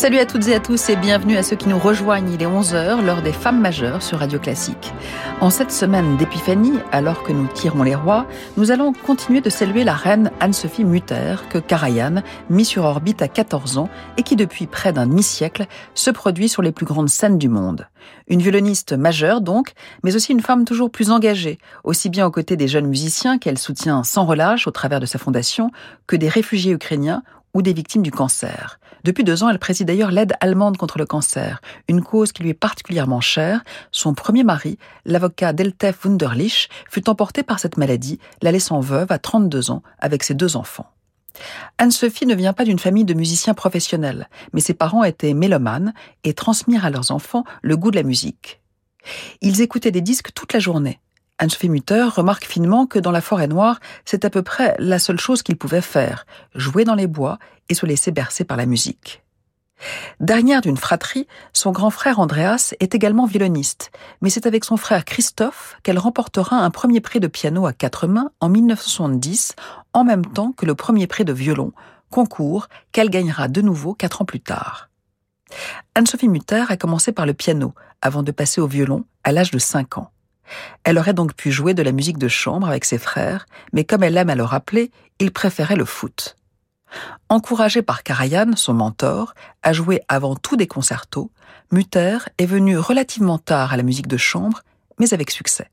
Salut à toutes et à tous et bienvenue à ceux qui nous rejoignent. Il est 11h, l'heure des femmes majeures sur Radio Classique. En cette semaine d'épiphanie, alors que nous tirons les rois, nous allons continuer de saluer la reine Anne-Sophie Mutter, que Karajan, mis sur orbite à 14 ans et qui depuis près d'un demi-siècle se produit sur les plus grandes scènes du monde. Une violoniste majeure donc, mais aussi une femme toujours plus engagée, aussi bien aux côtés des jeunes musiciens qu'elle soutient sans relâche au travers de sa fondation, que des réfugiés ukrainiens ou des victimes du cancer. Depuis deux ans, elle préside d'ailleurs l'aide allemande contre le cancer, une cause qui lui est particulièrement chère. Son premier mari, l'avocat Deltef Wunderlich, fut emporté par cette maladie, la laissant veuve à 32 ans avec ses deux enfants. Anne-Sophie ne vient pas d'une famille de musiciens professionnels, mais ses parents étaient mélomanes et transmirent à leurs enfants le goût de la musique. Ils écoutaient des disques toute la journée. Anne-Sophie Mutter remarque finement que dans la forêt noire, c'est à peu près la seule chose qu'il pouvait faire, jouer dans les bois et se laisser bercer par la musique. Dernière d'une fratrie, son grand frère Andreas est également violoniste, mais c'est avec son frère Christophe qu'elle remportera un premier prix de piano à quatre mains en 1970, en même temps que le premier prix de violon, concours qu'elle gagnera de nouveau quatre ans plus tard. Anne-Sophie Mutter a commencé par le piano, avant de passer au violon à l'âge de 5 ans. Elle aurait donc pu jouer de la musique de chambre avec ses frères, mais comme elle aime à le rappeler, il préférait le foot. Encouragée par Karajan, son mentor, à jouer avant tout des concertos, Mutter est venu relativement tard à la musique de chambre, mais avec succès.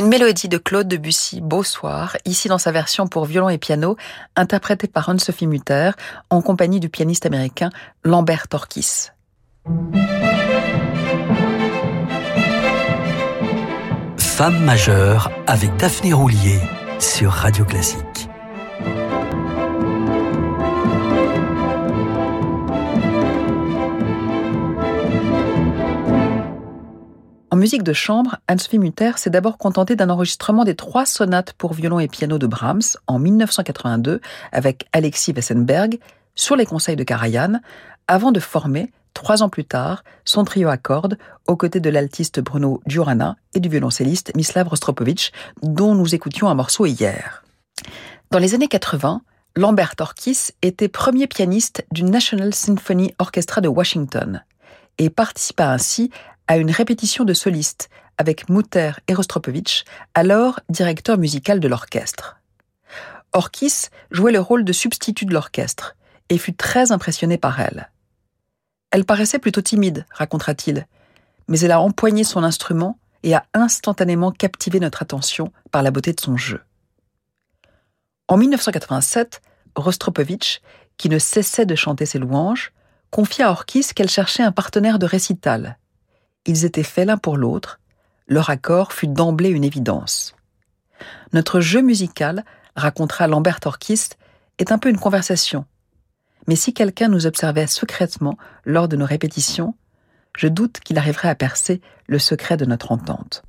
Une mélodie de Claude Debussy, Beau soir, ici dans sa version pour violon et piano, interprétée par Anne-Sophie Mutter, en compagnie du pianiste américain Lambert Torkis. Femme majeure avec Daphné Roulier sur Radio Classique. Musique de chambre, Hans-Sophie Mutter s'est d'abord contenté d'un enregistrement des trois sonates pour violon et piano de Brahms en 1982 avec Alexis Wessenberg sur les conseils de Karajan, avant de former, trois ans plus tard, son trio à cordes aux côtés de l'altiste Bruno Giurana et du violoncelliste Mislav Rostropovich, dont nous écoutions un morceau hier. Dans les années 80, Lambert Orkis était premier pianiste du National Symphony Orchestra de Washington et participa ainsi à une répétition de solistes avec Mutter et Rostropovich, alors directeur musical de l'orchestre. Orkis jouait le rôle de substitut de l'orchestre et fut très impressionné par elle. Elle paraissait plutôt timide, racontera-t-il, mais elle a empoigné son instrument et a instantanément captivé notre attention par la beauté de son jeu. En 1987, Rostropovich, qui ne cessait de chanter ses louanges, confia à Orkis qu'elle cherchait un partenaire de récital ils étaient faits l'un pour l'autre, leur accord fut d'emblée une évidence. Notre jeu musical, racontera Lambert Orchist, est un peu une conversation. Mais si quelqu'un nous observait secrètement lors de nos répétitions, je doute qu'il arriverait à percer le secret de notre entente.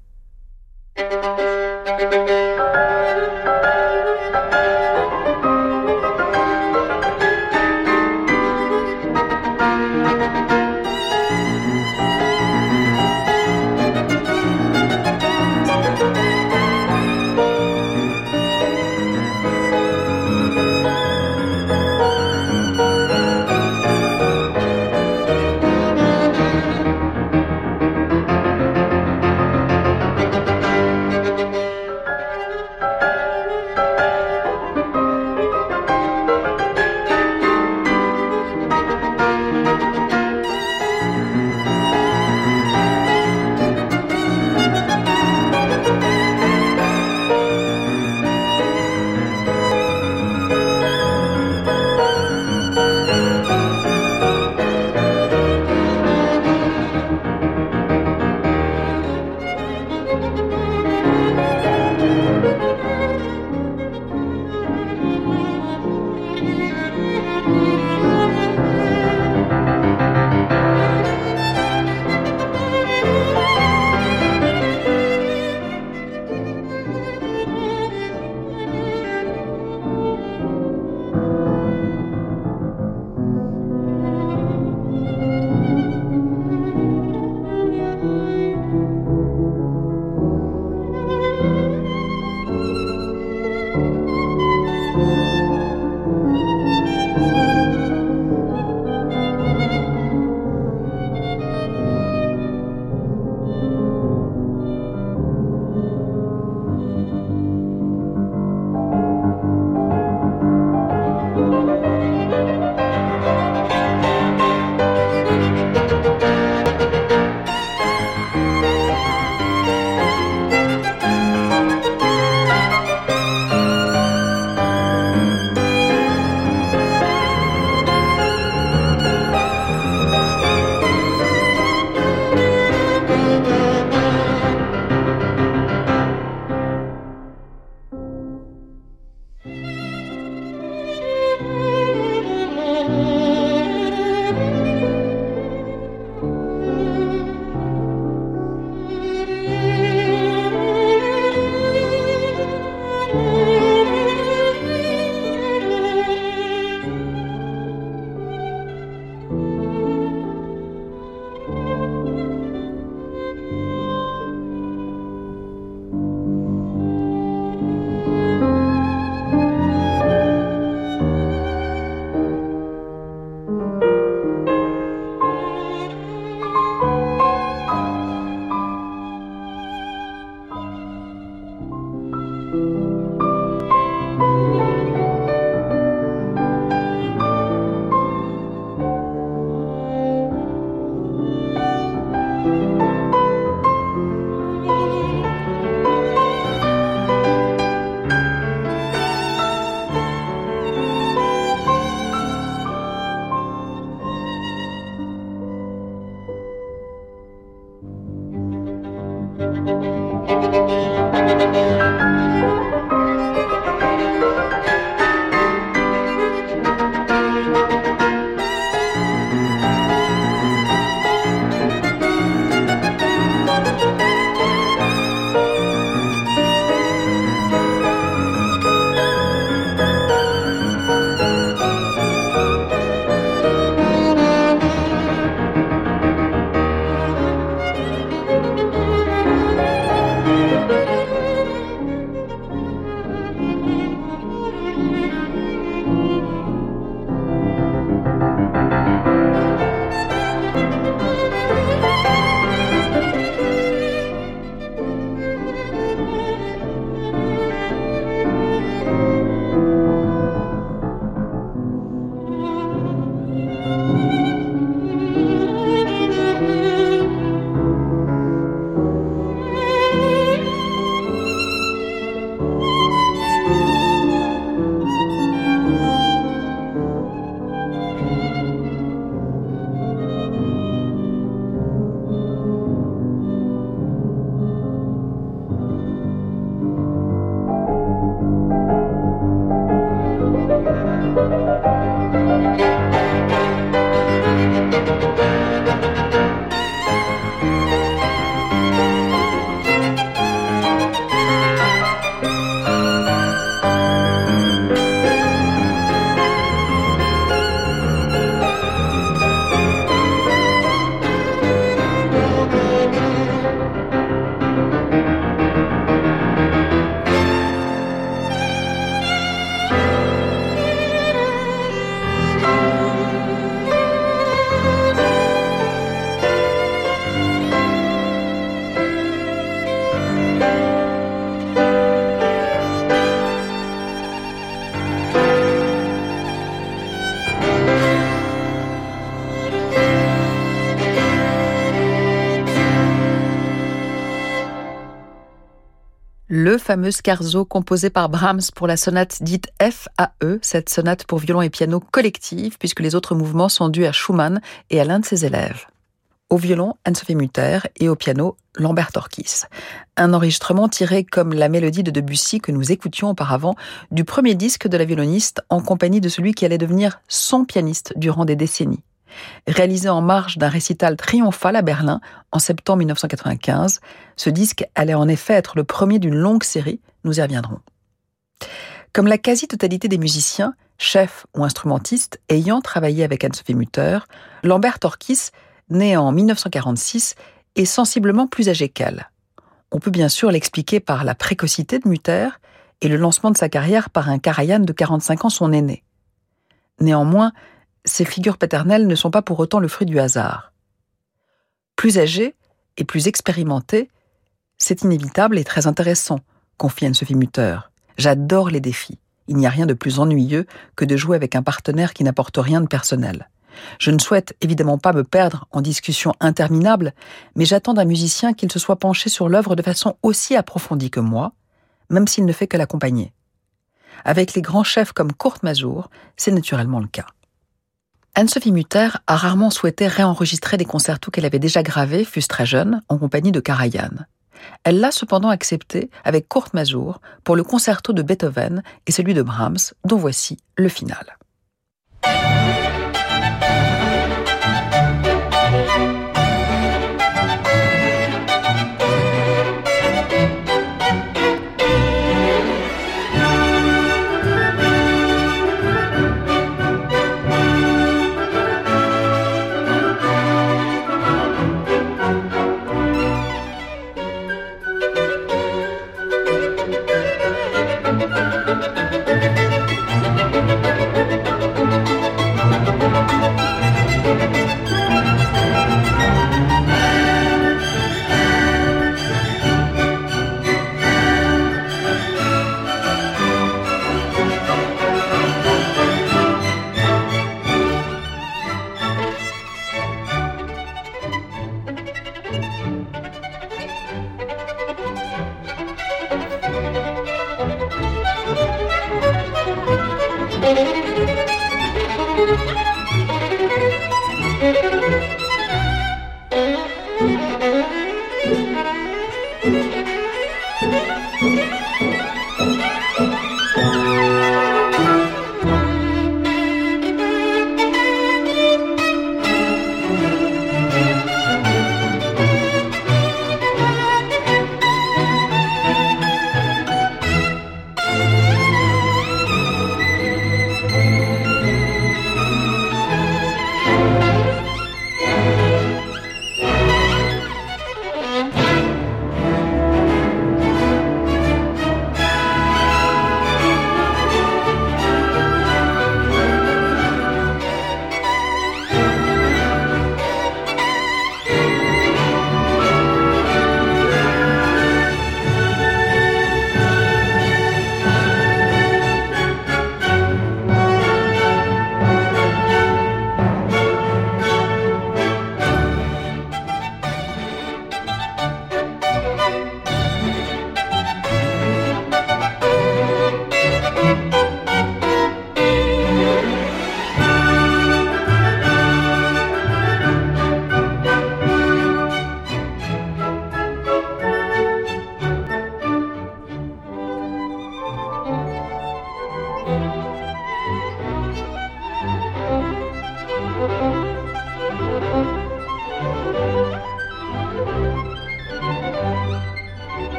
Le fameux scarzo composé par Brahms pour la sonate dite FAE, cette sonate pour violon et piano collective, puisque les autres mouvements sont dus à Schumann et à l'un de ses élèves. Au violon, Anne-Sophie Mutter et au piano, Lambert Orkis. Un enregistrement tiré comme la mélodie de Debussy que nous écoutions auparavant du premier disque de la violoniste en compagnie de celui qui allait devenir son pianiste durant des décennies. Réalisé en marge d'un récital triomphal à Berlin en septembre 1995, ce disque allait en effet être le premier d'une longue série, nous y reviendrons. Comme la quasi-totalité des musiciens, chefs ou instrumentistes ayant travaillé avec Anne-Sophie Mutter, Lambert Orkis, né en 1946, est sensiblement plus âgé qu'elle. On peut bien sûr l'expliquer par la précocité de Mutter et le lancement de sa carrière par un Karajan de 45 ans, son aîné. Néanmoins, ces figures paternelles ne sont pas pour autant le fruit du hasard. Plus âgé et plus expérimenté, c'est inévitable et très intéressant, confie Anne-Sophie Mutter. J'adore les défis. Il n'y a rien de plus ennuyeux que de jouer avec un partenaire qui n'apporte rien de personnel. Je ne souhaite évidemment pas me perdre en discussions interminables, mais j'attends d'un musicien qu'il se soit penché sur l'œuvre de façon aussi approfondie que moi, même s'il ne fait que l'accompagner. Avec les grands chefs comme Kurt Mazur, c'est naturellement le cas. Anne-Sophie Mutter a rarement souhaité réenregistrer des concertos qu'elle avait déjà gravés, fût très jeune, en compagnie de Karajan. Elle l'a cependant accepté avec Kurt Mazur pour le concerto de Beethoven et celui de Brahms, dont voici le final.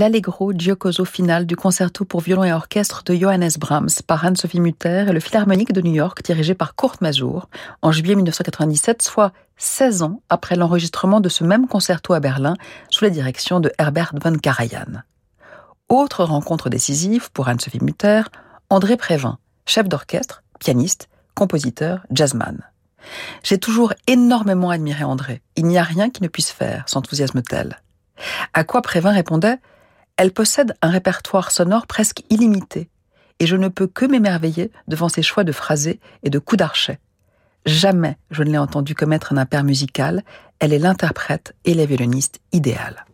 l'Allegro Giocoso final du concerto pour violon et orchestre de Johannes Brahms par Anne-Sophie Mutter et le Philharmonique de New York dirigé par Kurt Masur en juillet 1997, soit 16 ans après l'enregistrement de ce même concerto à Berlin sous la direction de Herbert von Karajan. Autre rencontre décisive pour Anne-Sophie Mutter, André Prévin, chef d'orchestre, pianiste, compositeur, jazzman. J'ai toujours énormément admiré André. Il n'y a rien qui ne puisse faire, s'enthousiasme-t-elle. À quoi Prévin répondait Elle possède un répertoire sonore presque illimité, et je ne peux que m'émerveiller devant ses choix de phrasés et de coups d'archet. Jamais je ne l'ai entendue commettre un impair musical, elle est l'interprète et la violoniste idéale.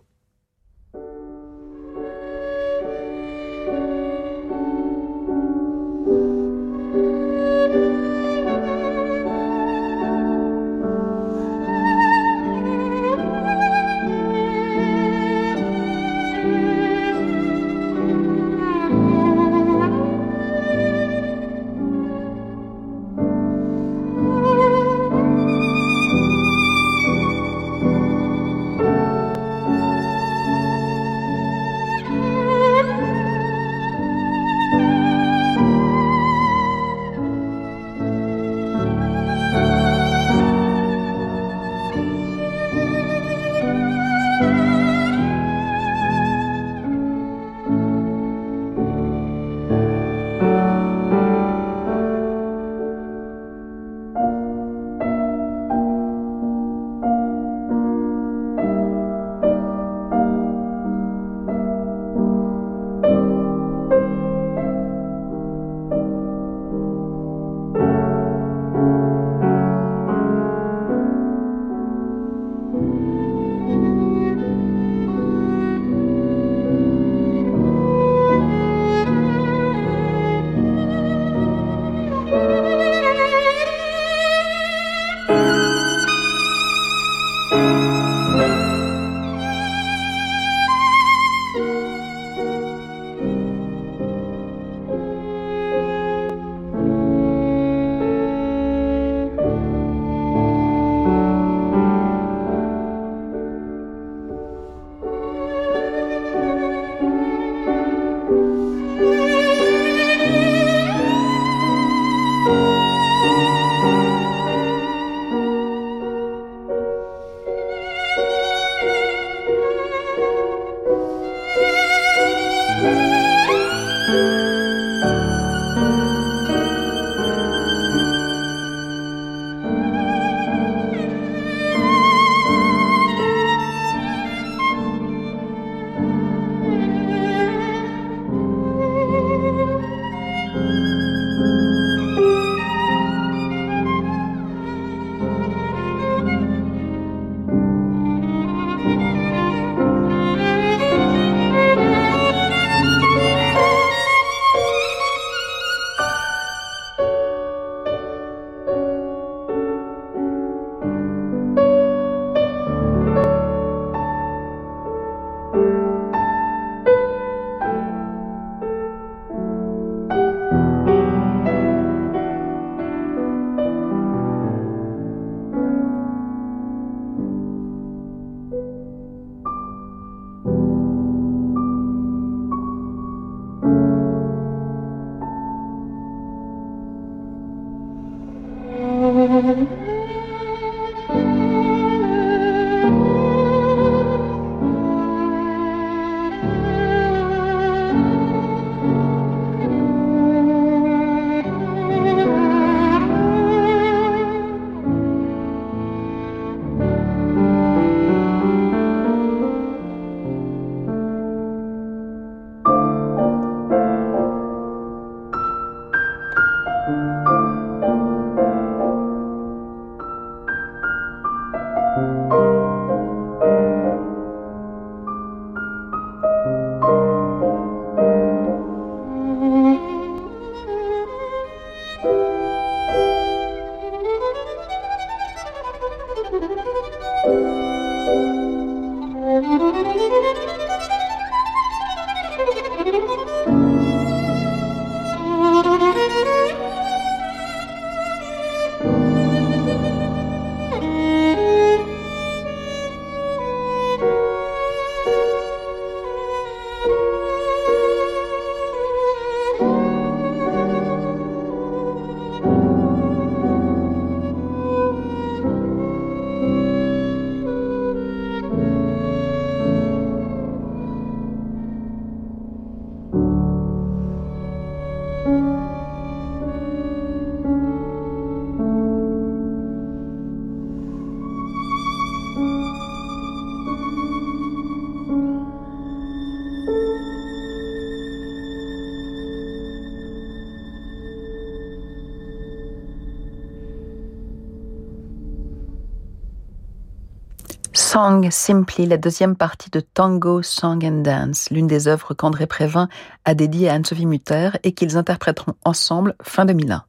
Simply, la deuxième partie de Tango, Song and Dance, l'une des œuvres qu'André Prévin a dédiées à Anne-Sophie Mutter et qu'ils interpréteront ensemble fin 2001.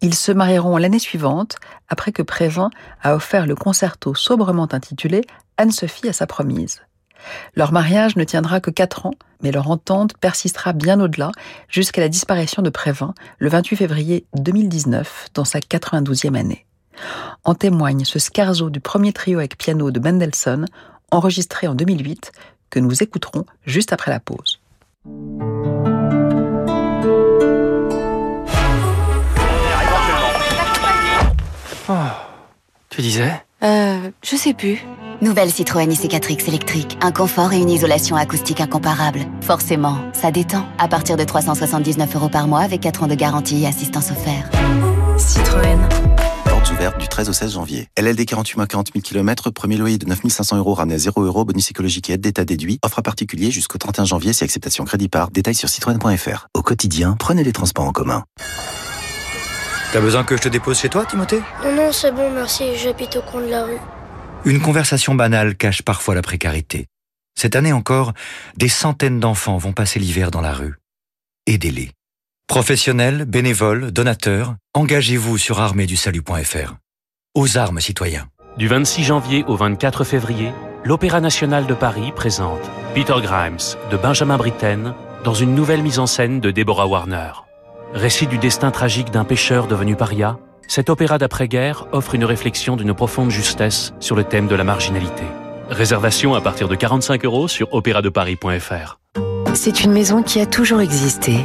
Ils se marieront l'année suivante, après que Prévin a offert le concerto sobrement intitulé Anne-Sophie à sa promise. Leur mariage ne tiendra que quatre ans, mais leur entente persistera bien au-delà, jusqu'à la disparition de Prévin le 28 février 2019, dans sa 92e année. En témoigne ce scarzo du premier trio avec piano de Mendelssohn, enregistré en 2008, que nous écouterons juste après la pause. Oh, tu disais? Euh, je sais plus. Nouvelle Citroën IC4X électrique, un confort et une isolation acoustique incomparables. Forcément, ça détend. À partir de 379 euros par mois avec 4 ans de garantie et assistance offerte. Citroën. Du 13 au 16 janvier. LLD 48 mois 40 000 km, premier loyer de 9500 euros ramené à 0 euros, bonus écologique et aide d'État déduit. Offre à particulier jusqu'au 31 janvier si acceptation crédit par. Détails sur citroën.fr. Au quotidien, prenez les transports en commun. T'as besoin que je te dépose chez toi, Timothée? Non, non, c'est bon, merci, j'habite au coin de la rue. Une conversation banale cache parfois la précarité. Cette année encore, des centaines d'enfants vont passer l'hiver dans la rue. Aidez-les. Professionnels, bénévoles, donateurs, engagez-vous sur arméedusalut.fr. Aux armes, citoyens. Du 26 janvier au 24 février, l'Opéra national de Paris présente Peter Grimes de Benjamin Britten dans une nouvelle mise en scène de Deborah Warner. Récit du destin tragique d'un pêcheur devenu paria, cet opéra d'après-guerre offre une réflexion d'une profonde justesse sur le thème de la marginalité. Réservation à partir de 45 euros sur opéradeparis.fr. C'est une maison qui a toujours existé.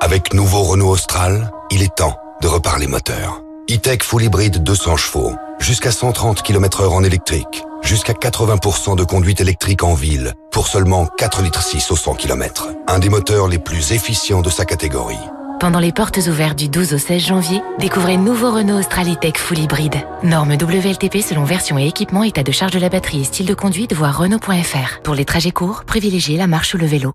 Avec nouveau Renault Austral, il est temps de reparler moteur. E-Tech Full Hybrid 200 chevaux, jusqu'à 130 km heure en électrique, jusqu'à 80% de conduite électrique en ville, pour seulement 4 litres 6 au 100 km. Un des moteurs les plus efficients de sa catégorie. Pendant les portes ouvertes du 12 au 16 janvier, découvrez nouveau Renault Australitech Full Hybrid. Norme WLTP selon version et équipement, état de charge de la batterie et style de conduite, voire Renault.fr. Pour les trajets courts, privilégiez la marche ou le vélo.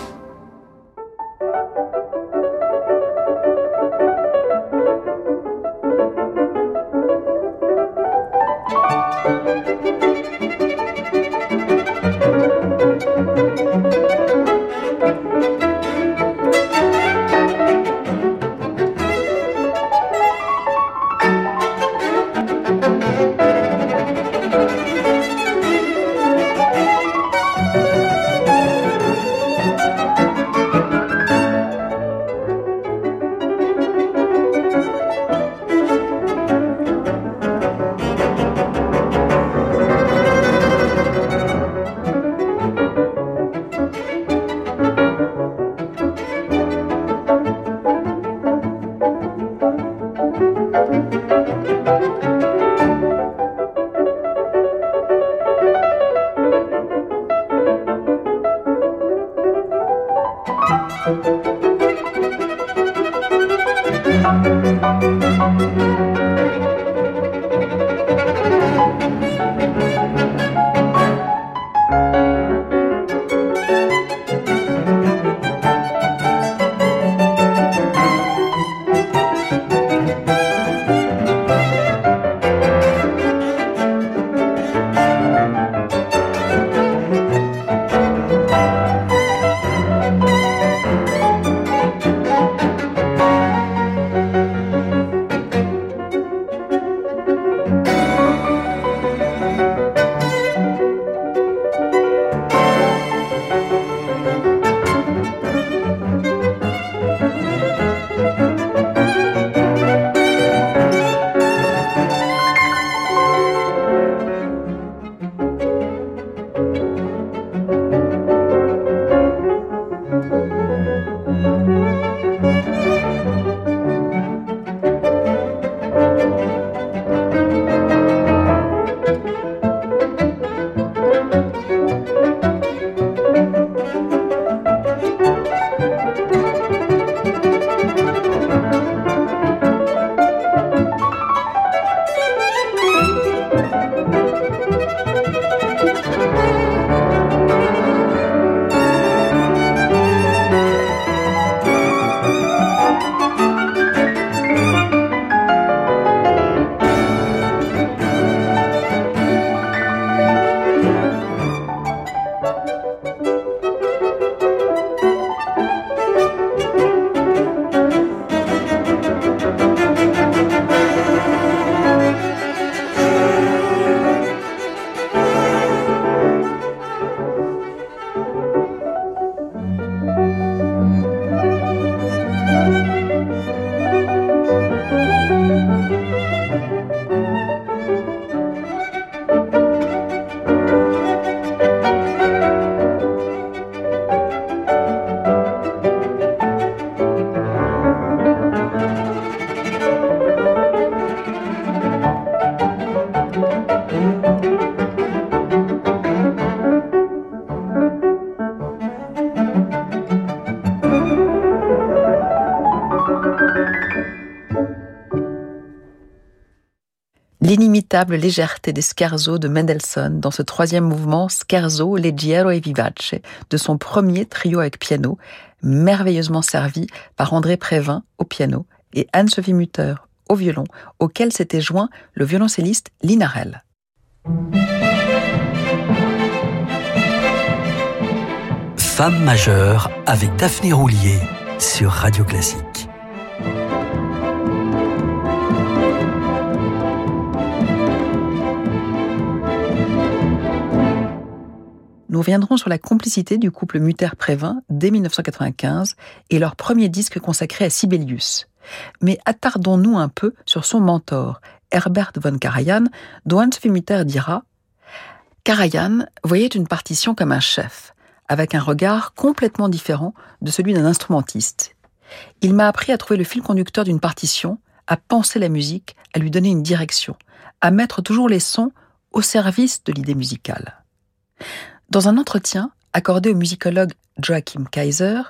Légèreté des scherzo de Mendelssohn dans ce troisième mouvement Scherzo leggero e vivace de son premier trio avec piano, merveilleusement servi par André Prévin au piano et Anne-Sophie Mutter au violon, auquel s'était joint le violoncelliste Linarel. Femme majeure avec Daphné Roulier sur Radio Classique. Nous reviendrons sur la complicité du couple Mutter-Prévin dès 1995 et leur premier disque consacré à Sibelius. Mais attardons-nous un peu sur son mentor, Herbert von Karajan, dont Hans Mutter dira Karajan voyait une partition comme un chef, avec un regard complètement différent de celui d'un instrumentiste. Il m'a appris à trouver le fil conducteur d'une partition, à penser la musique, à lui donner une direction, à mettre toujours les sons au service de l'idée musicale. Dans un entretien accordé au musicologue Joachim Kaiser,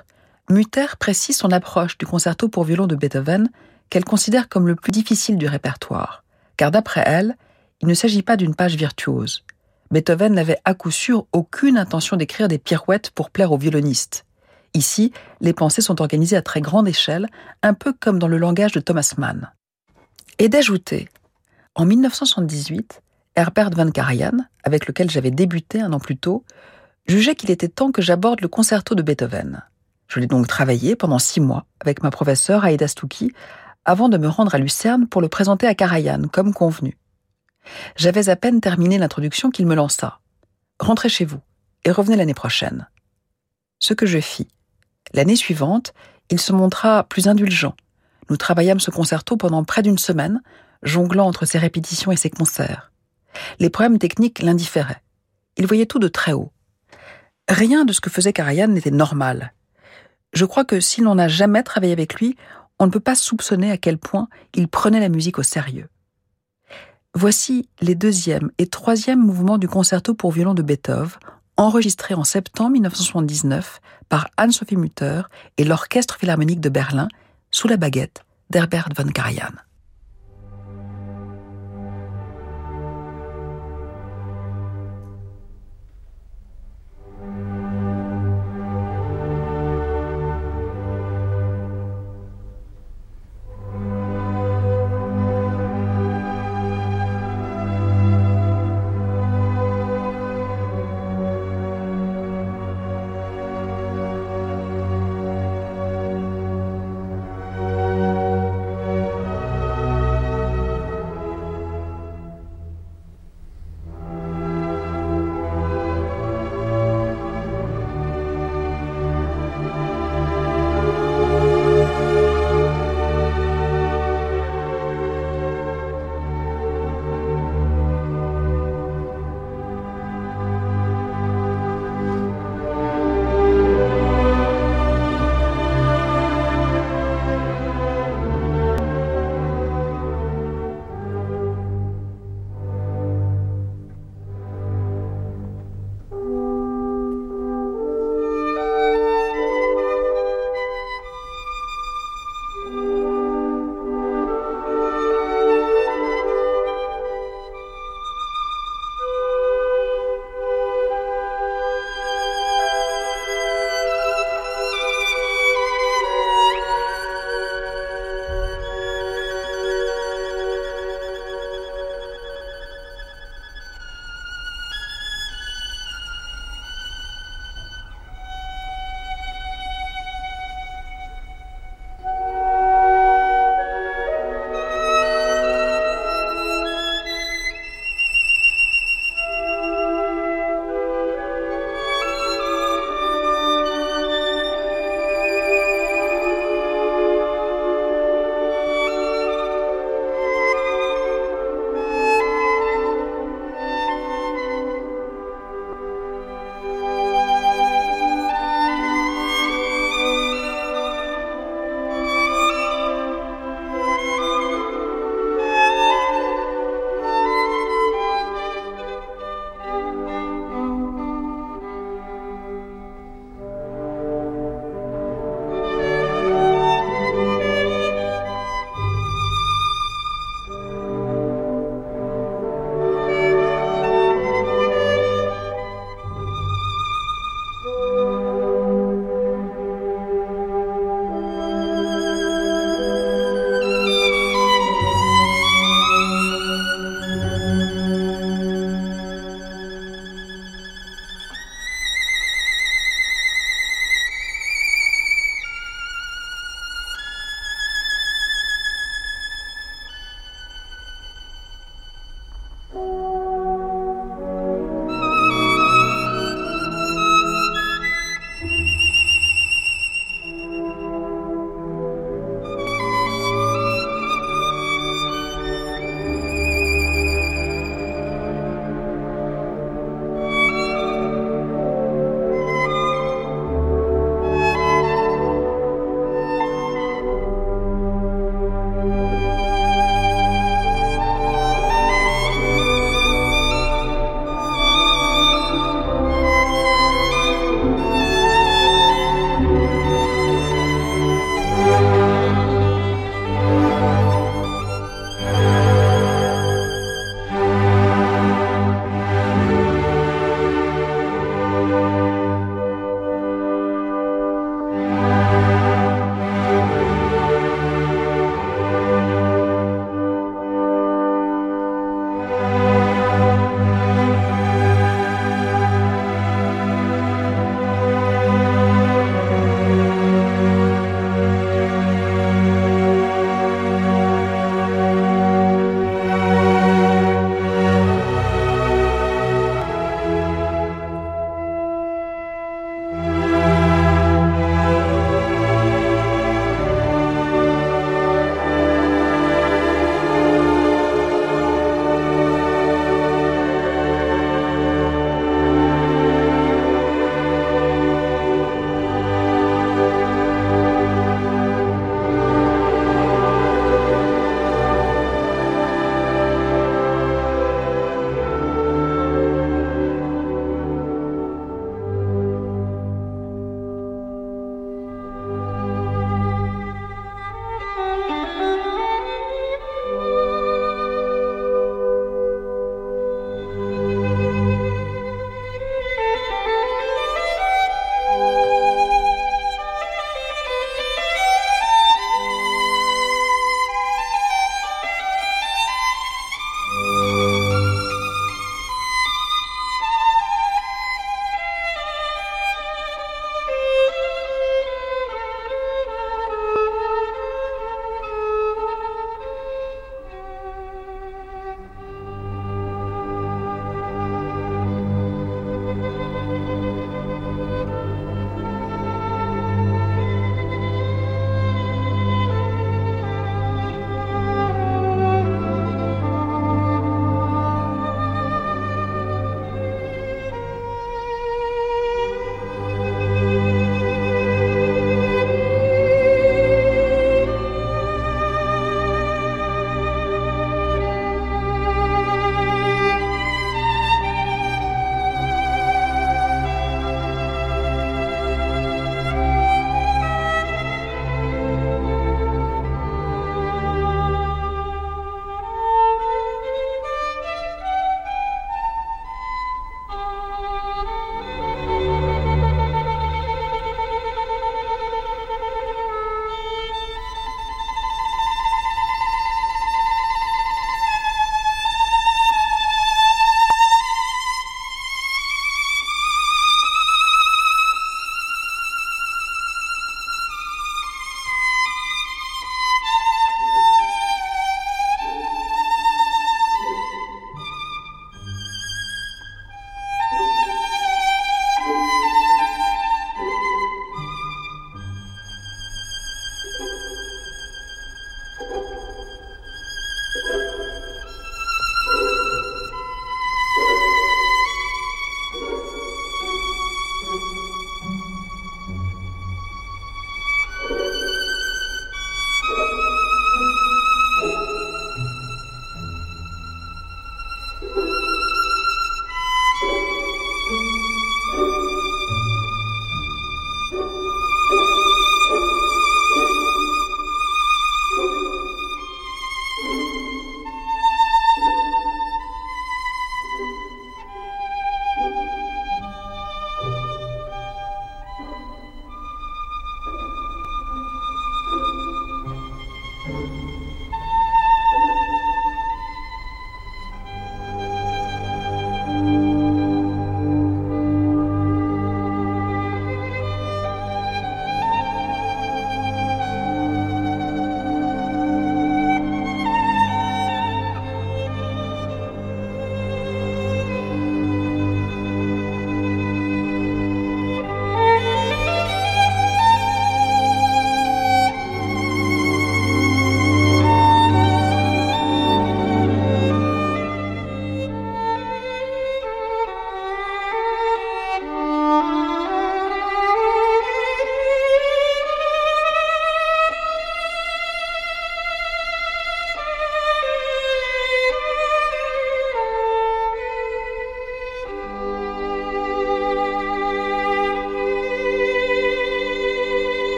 Mutter précise son approche du concerto pour violon de Beethoven qu'elle considère comme le plus difficile du répertoire, car d'après elle, il ne s'agit pas d'une page virtuose. Beethoven n'avait à coup sûr aucune intention d'écrire des pirouettes pour plaire aux violonistes. Ici, les pensées sont organisées à très grande échelle, un peu comme dans le langage de Thomas Mann. Et d'ajouter, en 1978, Herbert van Karajan, avec lequel j'avais débuté un an plus tôt, jugeait qu'il était temps que j'aborde le concerto de Beethoven. Je l'ai donc travaillé pendant six mois avec ma professeure Aïda Stouki avant de me rendre à Lucerne pour le présenter à Karajan, comme convenu. J'avais à peine terminé l'introduction qu'il me lança. Rentrez chez vous et revenez l'année prochaine. Ce que je fis. L'année suivante, il se montra plus indulgent. Nous travaillâmes ce concerto pendant près d'une semaine, jonglant entre ses répétitions et ses concerts. Les problèmes techniques l'indifféraient. Il voyait tout de très haut. Rien de ce que faisait Karajan n'était normal. Je crois que si l'on n'a jamais travaillé avec lui, on ne peut pas soupçonner à quel point il prenait la musique au sérieux. Voici les deuxième et troisième mouvements du concerto pour violon de Beethoven, enregistrés en septembre 1979 par Anne-Sophie Mutter et l'Orchestre Philharmonique de Berlin sous la baguette d'Herbert von Karajan.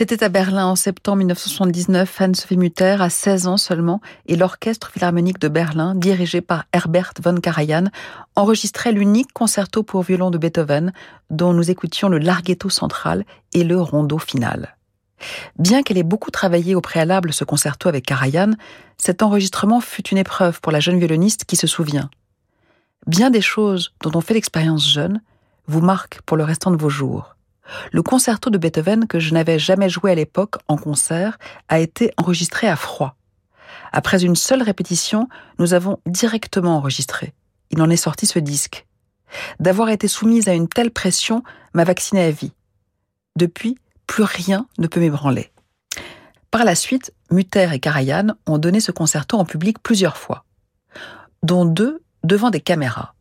C'était à Berlin en septembre 1979. Anne-Sophie Mutter a 16 ans seulement et l'Orchestre Philharmonique de Berlin, dirigé par Herbert von Karajan, enregistrait l'unique concerto pour violon de Beethoven, dont nous écoutions le larghetto central et le rondo final. Bien qu'elle ait beaucoup travaillé au préalable ce concerto avec Karajan, cet enregistrement fut une épreuve pour la jeune violoniste qui se souvient. Bien des choses dont on fait l'expérience jeune vous marquent pour le restant de vos jours. Le concerto de Beethoven que je n'avais jamais joué à l'époque en concert a été enregistré à froid. Après une seule répétition, nous avons directement enregistré. Il en est sorti ce disque. D'avoir été soumise à une telle pression m'a vacciné à vie. Depuis, plus rien ne peut m'ébranler. Par la suite, Mutter et Karajan ont donné ce concerto en public plusieurs fois, dont deux devant des caméras.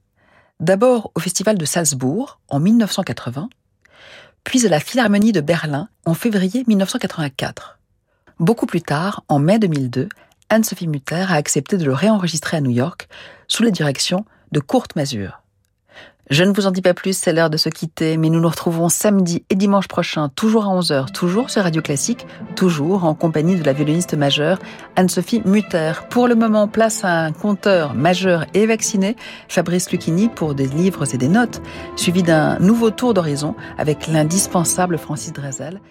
D'abord au Festival de Salzbourg en 1980, puis à la Philharmonie de Berlin en février 1984. Beaucoup plus tard, en mai 2002, Anne-Sophie Mutter a accepté de le réenregistrer à New York sous la direction de Kurt Masur. Je ne vous en dis pas plus, c'est l'heure de se quitter, mais nous nous retrouvons samedi et dimanche prochain, toujours à 11h, toujours sur Radio Classique, toujours en compagnie de la violoniste majeure Anne-Sophie Mutter. Pour le moment, place à un compteur majeur et vacciné, Fabrice Lucchini, pour des livres et des notes, suivi d'un nouveau tour d'horizon avec l'indispensable Francis Drezel.